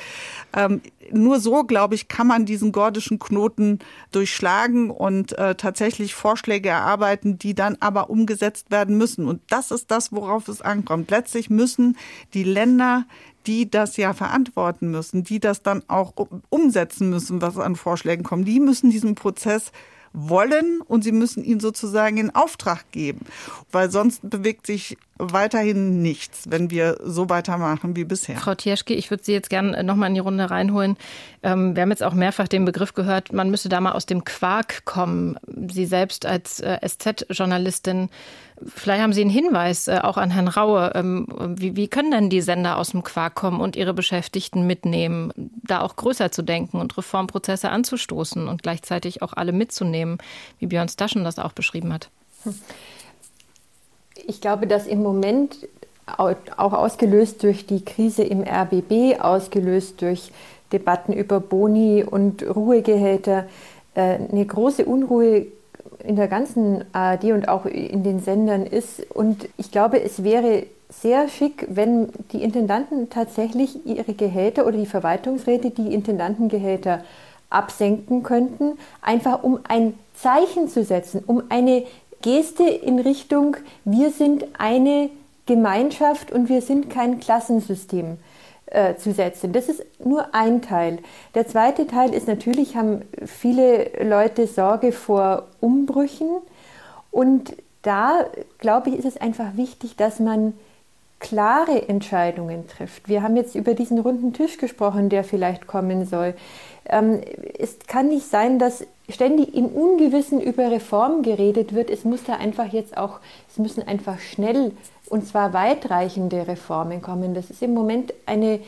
Ähm, nur so, glaube ich, kann man diesen gordischen Knoten durchschlagen und äh, tatsächlich Vorschläge erarbeiten, die dann aber umgesetzt werden müssen. Und das ist das, worauf es ankommt. Letztlich müssen die Länder die das ja verantworten müssen, die das dann auch umsetzen müssen, was an Vorschlägen kommt, die müssen diesen Prozess wollen und sie müssen ihn sozusagen in Auftrag geben, weil sonst bewegt sich weiterhin nichts, wenn wir so weitermachen wie bisher. Frau Tierschke, ich würde Sie jetzt gerne noch mal in die Runde reinholen. Ähm, wir haben jetzt auch mehrfach den Begriff gehört, man müsse da mal aus dem Quark kommen. Sie selbst als äh, SZ-Journalistin, vielleicht haben Sie einen Hinweis äh, auch an Herrn Raue. Ähm, wie, wie können denn die Sender aus dem Quark kommen und ihre Beschäftigten mitnehmen, da auch größer zu denken und Reformprozesse anzustoßen und gleichzeitig auch alle mitzunehmen, wie Björn Staschen das auch beschrieben hat? Hm. *laughs* Ich glaube, dass im Moment auch ausgelöst durch die Krise im RBB, ausgelöst durch Debatten über Boni und Ruhegehälter äh, eine große Unruhe in der ganzen ARD und auch in den Sendern ist. Und ich glaube, es wäre sehr schick, wenn die Intendanten tatsächlich ihre Gehälter oder die Verwaltungsräte die Intendantengehälter absenken könnten, einfach um ein Zeichen zu setzen, um eine Geste in Richtung, wir sind eine Gemeinschaft und wir sind kein Klassensystem äh, zu setzen. Das ist nur ein Teil. Der zweite Teil ist natürlich, haben viele Leute Sorge vor Umbrüchen und da, glaube ich, ist es einfach wichtig, dass man klare Entscheidungen trifft. Wir haben jetzt über diesen runden Tisch gesprochen, der vielleicht kommen soll. Ähm, es kann nicht sein, dass ständig im Ungewissen über Reform geredet wird. Es muss da einfach jetzt auch, es müssen einfach schnell und zwar weitreichende Reformen kommen. Das ist im Moment eine,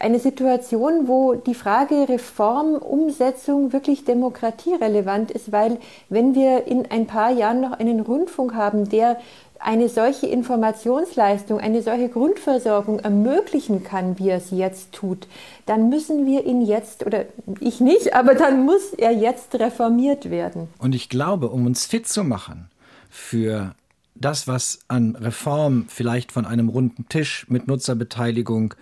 eine Situation, wo die Frage Reformumsetzung wirklich demokratierelevant ist, weil wenn wir in ein paar Jahren noch einen Rundfunk haben, der eine solche Informationsleistung, eine solche Grundversorgung ermöglichen kann, wie er es jetzt tut, dann müssen wir ihn jetzt, oder ich nicht, aber dann muss er jetzt reformiert werden. Und ich glaube, um uns fit zu machen für das, was an Reform vielleicht von einem runden Tisch mit Nutzerbeteiligung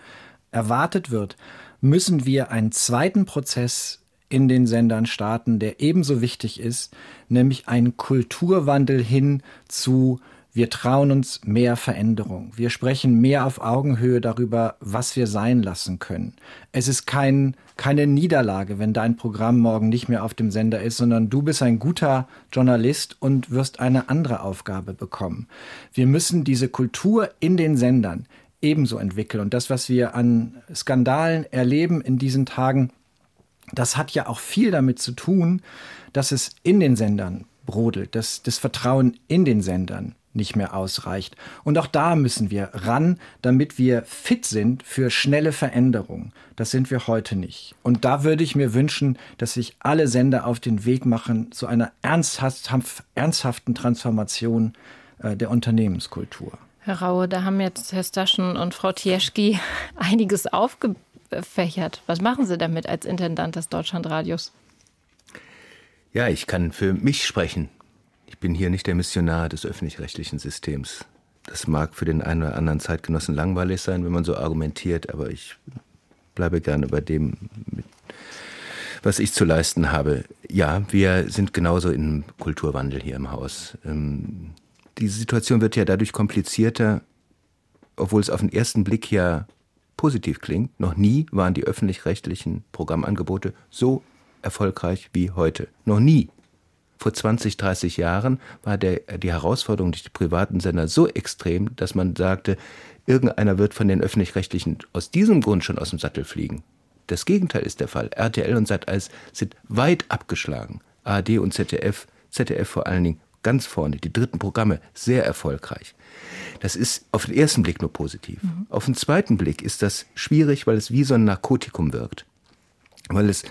erwartet wird, müssen wir einen zweiten Prozess in den Sendern starten, der ebenso wichtig ist, nämlich einen Kulturwandel hin zu wir trauen uns mehr Veränderung. Wir sprechen mehr auf Augenhöhe darüber, was wir sein lassen können. Es ist kein, keine Niederlage, wenn dein Programm morgen nicht mehr auf dem Sender ist, sondern du bist ein guter Journalist und wirst eine andere Aufgabe bekommen. Wir müssen diese Kultur in den Sendern ebenso entwickeln. Und das, was wir an Skandalen erleben in diesen Tagen, das hat ja auch viel damit zu tun, dass es in den Sendern brodelt, dass das Vertrauen in den Sendern nicht mehr ausreicht. Und auch da müssen wir ran, damit wir fit sind für schnelle Veränderungen. Das sind wir heute nicht. Und da würde ich mir wünschen, dass sich alle Sender auf den Weg machen zu einer ernsthaften Transformation äh, der Unternehmenskultur. Herr Raue, da haben jetzt Herr Staschen und Frau Tieschki *laughs* einiges aufgefächert. Was machen Sie damit als Intendant des Deutschlandradios? Ja, ich kann für mich sprechen. Ich bin hier nicht der Missionar des öffentlich-rechtlichen Systems. Das mag für den einen oder anderen Zeitgenossen langweilig sein, wenn man so argumentiert, aber ich bleibe gerne bei dem, was ich zu leisten habe. Ja, wir sind genauso im Kulturwandel hier im Haus. Ähm, die Situation wird ja dadurch komplizierter, obwohl es auf den ersten Blick ja positiv klingt. Noch nie waren die öffentlich-rechtlichen Programmangebote so erfolgreich wie heute. Noch nie vor 20, 30 Jahren war der, die Herausforderung durch die privaten Sender so extrem, dass man sagte, irgendeiner wird von den öffentlich-rechtlichen aus diesem Grund schon aus dem Sattel fliegen. Das Gegenteil ist der Fall. RTL und Sat1 sind weit abgeschlagen. ARD und ZDF, ZDF vor allen Dingen ganz vorne, die dritten Programme sehr erfolgreich. Das ist auf den ersten Blick nur positiv. Mhm. Auf den zweiten Blick ist das schwierig, weil es wie so ein Narkotikum wirkt. Weil es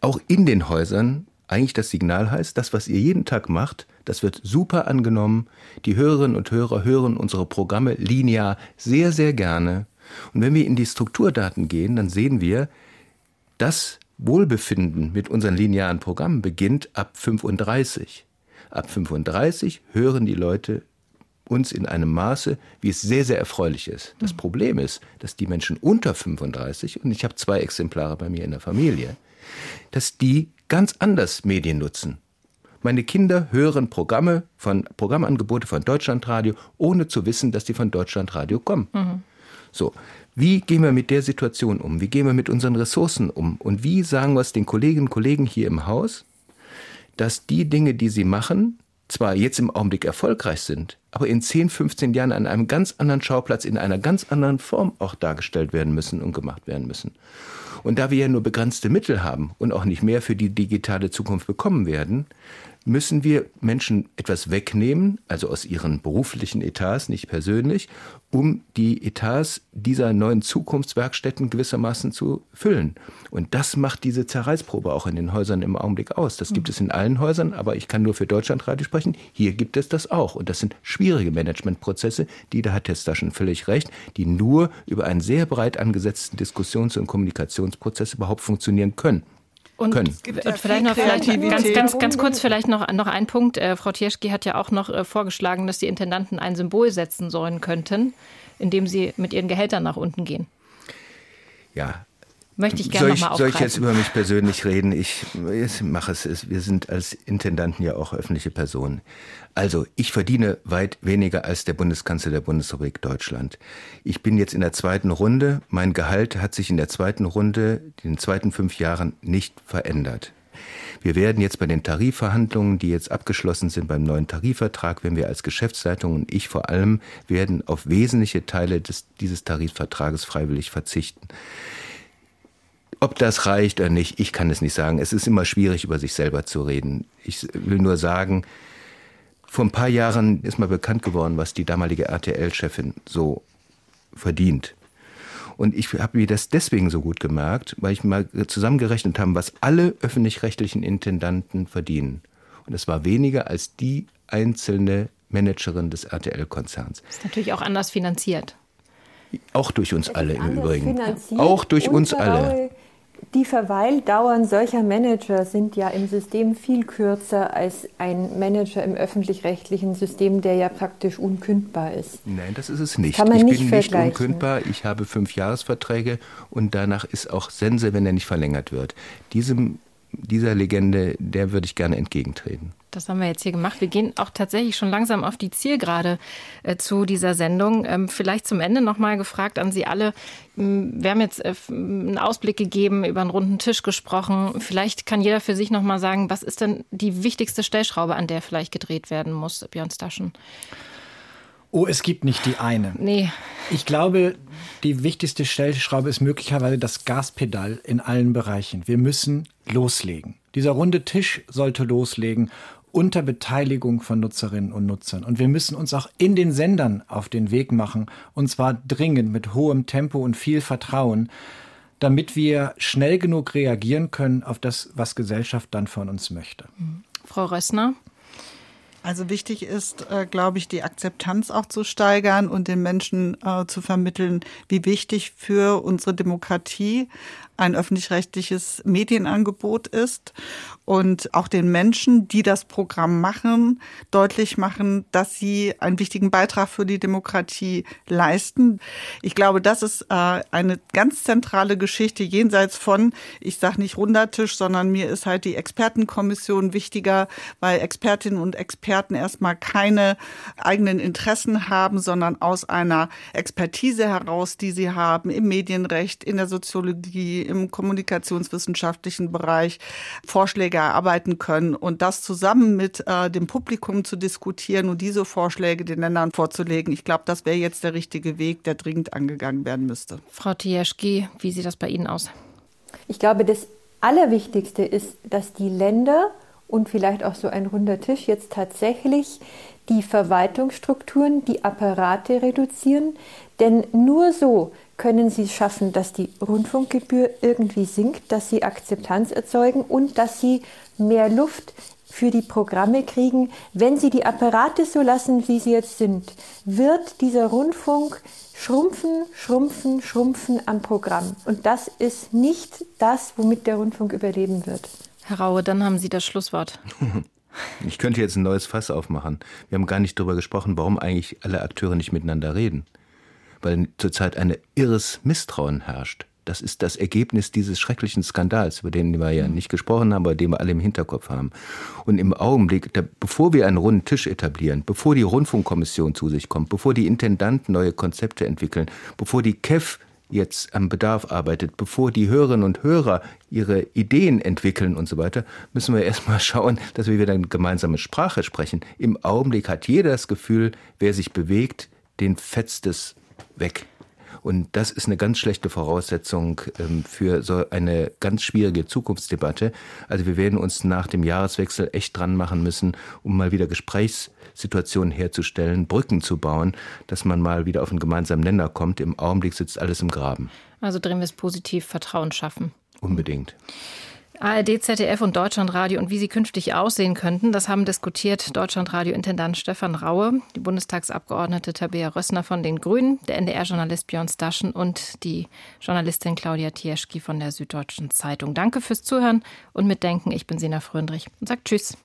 auch in den Häusern eigentlich das Signal heißt, das, was ihr jeden Tag macht, das wird super angenommen. Die Hörerinnen und Hörer hören unsere Programme linear sehr, sehr gerne. Und wenn wir in die Strukturdaten gehen, dann sehen wir, das Wohlbefinden mit unseren linearen Programmen beginnt ab 35. Ab 35 hören die Leute uns in einem Maße, wie es sehr, sehr erfreulich ist. Das Problem ist, dass die Menschen unter 35, und ich habe zwei Exemplare bei mir in der Familie, dass die ganz anders Medien nutzen. Meine Kinder hören Programme von Programmangebote von Deutschlandradio, ohne zu wissen, dass die von Deutschlandradio kommen. Mhm. So, wie gehen wir mit der Situation um? Wie gehen wir mit unseren Ressourcen um? Und wie sagen wir es den Kolleginnen und Kollegen hier im Haus, dass die Dinge, die sie machen, zwar jetzt im Augenblick erfolgreich sind, aber in 10, 15 Jahren an einem ganz anderen Schauplatz, in einer ganz anderen Form auch dargestellt werden müssen und gemacht werden müssen. Und da wir ja nur begrenzte Mittel haben und auch nicht mehr für die digitale Zukunft bekommen werden, müssen wir Menschen etwas wegnehmen, also aus ihren beruflichen Etats, nicht persönlich, um die Etats dieser neuen Zukunftswerkstätten gewissermaßen zu füllen. Und das macht diese Zerreißprobe auch in den Häusern im Augenblick aus. Das gibt es in allen Häusern, aber ich kann nur für Deutschlandradio sprechen. Hier gibt es das auch. Und das sind schwierige schwierige Managementprozesse, die, da hat Testa schon völlig recht, die nur über einen sehr breit angesetzten Diskussions- und Kommunikationsprozess überhaupt funktionieren können. Und können. Ja vielleicht noch vielleicht ganz, ganz, ganz kurz vielleicht noch, noch ein Punkt. Äh, Frau Tierschki hat ja auch noch äh, vorgeschlagen, dass die Intendanten ein Symbol setzen sollen könnten, indem sie mit ihren Gehältern nach unten gehen. Ja, Möchte ich gerne nochmal aufgreifen. Soll ich jetzt über mich persönlich reden? Ich, ich mache es. Wir sind als Intendanten ja auch öffentliche Personen. Also, ich verdiene weit weniger als der Bundeskanzler der Bundesrepublik Deutschland. Ich bin jetzt in der zweiten Runde. Mein Gehalt hat sich in der zweiten Runde, in den zweiten fünf Jahren, nicht verändert. Wir werden jetzt bei den Tarifverhandlungen, die jetzt abgeschlossen sind beim neuen Tarifvertrag, wenn wir als Geschäftsleitung und ich vor allem werden auf wesentliche Teile des, dieses Tarifvertrages freiwillig verzichten. Ob das reicht oder nicht, ich kann es nicht sagen. Es ist immer schwierig, über sich selber zu reden. Ich will nur sagen, vor ein paar Jahren ist mal bekannt geworden, was die damalige RTL-Chefin so verdient. Und ich habe mir das deswegen so gut gemerkt, weil ich mal zusammengerechnet habe, was alle öffentlich-rechtlichen Intendanten verdienen. Und es war weniger als die einzelne Managerin des RTL-Konzerns. Das ist natürlich auch anders finanziert. Auch durch uns alle im Übrigen. Auch durch uns alle. Die Verweildauern solcher Manager sind ja im System viel kürzer als ein Manager im öffentlich-rechtlichen System, der ja praktisch unkündbar ist. Nein, das ist es nicht. Kann man ich nicht bin nicht unkündbar. Ich habe fünf Jahresverträge und danach ist auch Sense, wenn er nicht verlängert wird. Diesem, dieser Legende, der würde ich gerne entgegentreten. Das haben wir jetzt hier gemacht. Wir gehen auch tatsächlich schon langsam auf die Zielgerade äh, zu dieser Sendung. Ähm, vielleicht zum Ende noch mal gefragt an Sie alle. Wir haben jetzt äh, einen Ausblick gegeben, über einen runden Tisch gesprochen. Vielleicht kann jeder für sich noch mal sagen, was ist denn die wichtigste Stellschraube, an der vielleicht gedreht werden muss, Björn Staschen? Oh, es gibt nicht die eine. Nee. Ich glaube, die wichtigste Stellschraube ist möglicherweise das Gaspedal in allen Bereichen. Wir müssen loslegen. Dieser runde Tisch sollte loslegen unter Beteiligung von Nutzerinnen und Nutzern. Und wir müssen uns auch in den Sendern auf den Weg machen, und zwar dringend mit hohem Tempo und viel Vertrauen, damit wir schnell genug reagieren können auf das, was Gesellschaft dann von uns möchte. Frau Rössner? Also wichtig ist, äh, glaube ich, die Akzeptanz auch zu steigern und den Menschen äh, zu vermitteln, wie wichtig für unsere Demokratie ein öffentlich-rechtliches Medienangebot ist und auch den Menschen, die das Programm machen, deutlich machen, dass sie einen wichtigen Beitrag für die Demokratie leisten. Ich glaube, das ist äh, eine ganz zentrale Geschichte jenseits von, ich sage nicht Rundertisch, sondern mir ist halt die Expertenkommission wichtiger, weil Expertinnen und Experten erstmal keine eigenen Interessen haben, sondern aus einer Expertise heraus, die sie haben im Medienrecht, in der Soziologie, im kommunikationswissenschaftlichen Bereich Vorschläge erarbeiten können und das zusammen mit äh, dem Publikum zu diskutieren und diese Vorschläge den Ländern vorzulegen. Ich glaube, das wäre jetzt der richtige Weg, der dringend angegangen werden müsste. Frau Tieschki, wie sieht das bei Ihnen aus? Ich glaube, das Allerwichtigste ist, dass die Länder und vielleicht auch so ein runder Tisch jetzt tatsächlich die Verwaltungsstrukturen, die Apparate reduzieren. Denn nur so können sie schaffen, dass die Rundfunkgebühr irgendwie sinkt, dass sie Akzeptanz erzeugen und dass sie mehr Luft für die Programme kriegen. Wenn sie die Apparate so lassen, wie sie jetzt sind, wird dieser Rundfunk schrumpfen, schrumpfen, schrumpfen am Programm. Und das ist nicht das, womit der Rundfunk überleben wird. Herr Raue, dann haben Sie das Schlusswort. *laughs* Ich könnte jetzt ein neues Fass aufmachen. Wir haben gar nicht darüber gesprochen, warum eigentlich alle Akteure nicht miteinander reden weil zurzeit ein irres Misstrauen herrscht. Das ist das Ergebnis dieses schrecklichen Skandals, über den wir ja nicht gesprochen haben, aber den wir alle im Hinterkopf haben. Und im Augenblick, da, bevor wir einen runden Tisch etablieren, bevor die Rundfunkkommission zu sich kommt, bevor die Intendanten neue Konzepte entwickeln, bevor die KEF jetzt am Bedarf arbeitet, bevor die Hörerinnen und Hörer ihre Ideen entwickeln und so weiter, müssen wir erstmal *laughs* schauen, dass wir wieder eine gemeinsame Sprache sprechen. Im Augenblick hat jeder das Gefühl, wer sich bewegt, den fetzt es weg. Und das ist eine ganz schlechte Voraussetzung ähm, für so eine ganz schwierige Zukunftsdebatte. Also wir werden uns nach dem Jahreswechsel echt dran machen müssen, um mal wieder Gesprächssituationen herzustellen, Brücken zu bauen, dass man mal wieder auf einen gemeinsamen Nenner kommt. Im Augenblick sitzt alles im Graben. Also drehen wir es positiv, Vertrauen schaffen. Unbedingt. ARD, ZDF und Deutschlandradio und wie sie künftig aussehen könnten, das haben diskutiert Deutschlandradio-Intendant Stefan Raue, die Bundestagsabgeordnete Tabea Rössner von den Grünen, der NDR-Journalist Björn Staschen und die Journalistin Claudia Tieschki von der Süddeutschen Zeitung. Danke fürs Zuhören und Mitdenken. Ich bin Sina Fröndrich und sage Tschüss.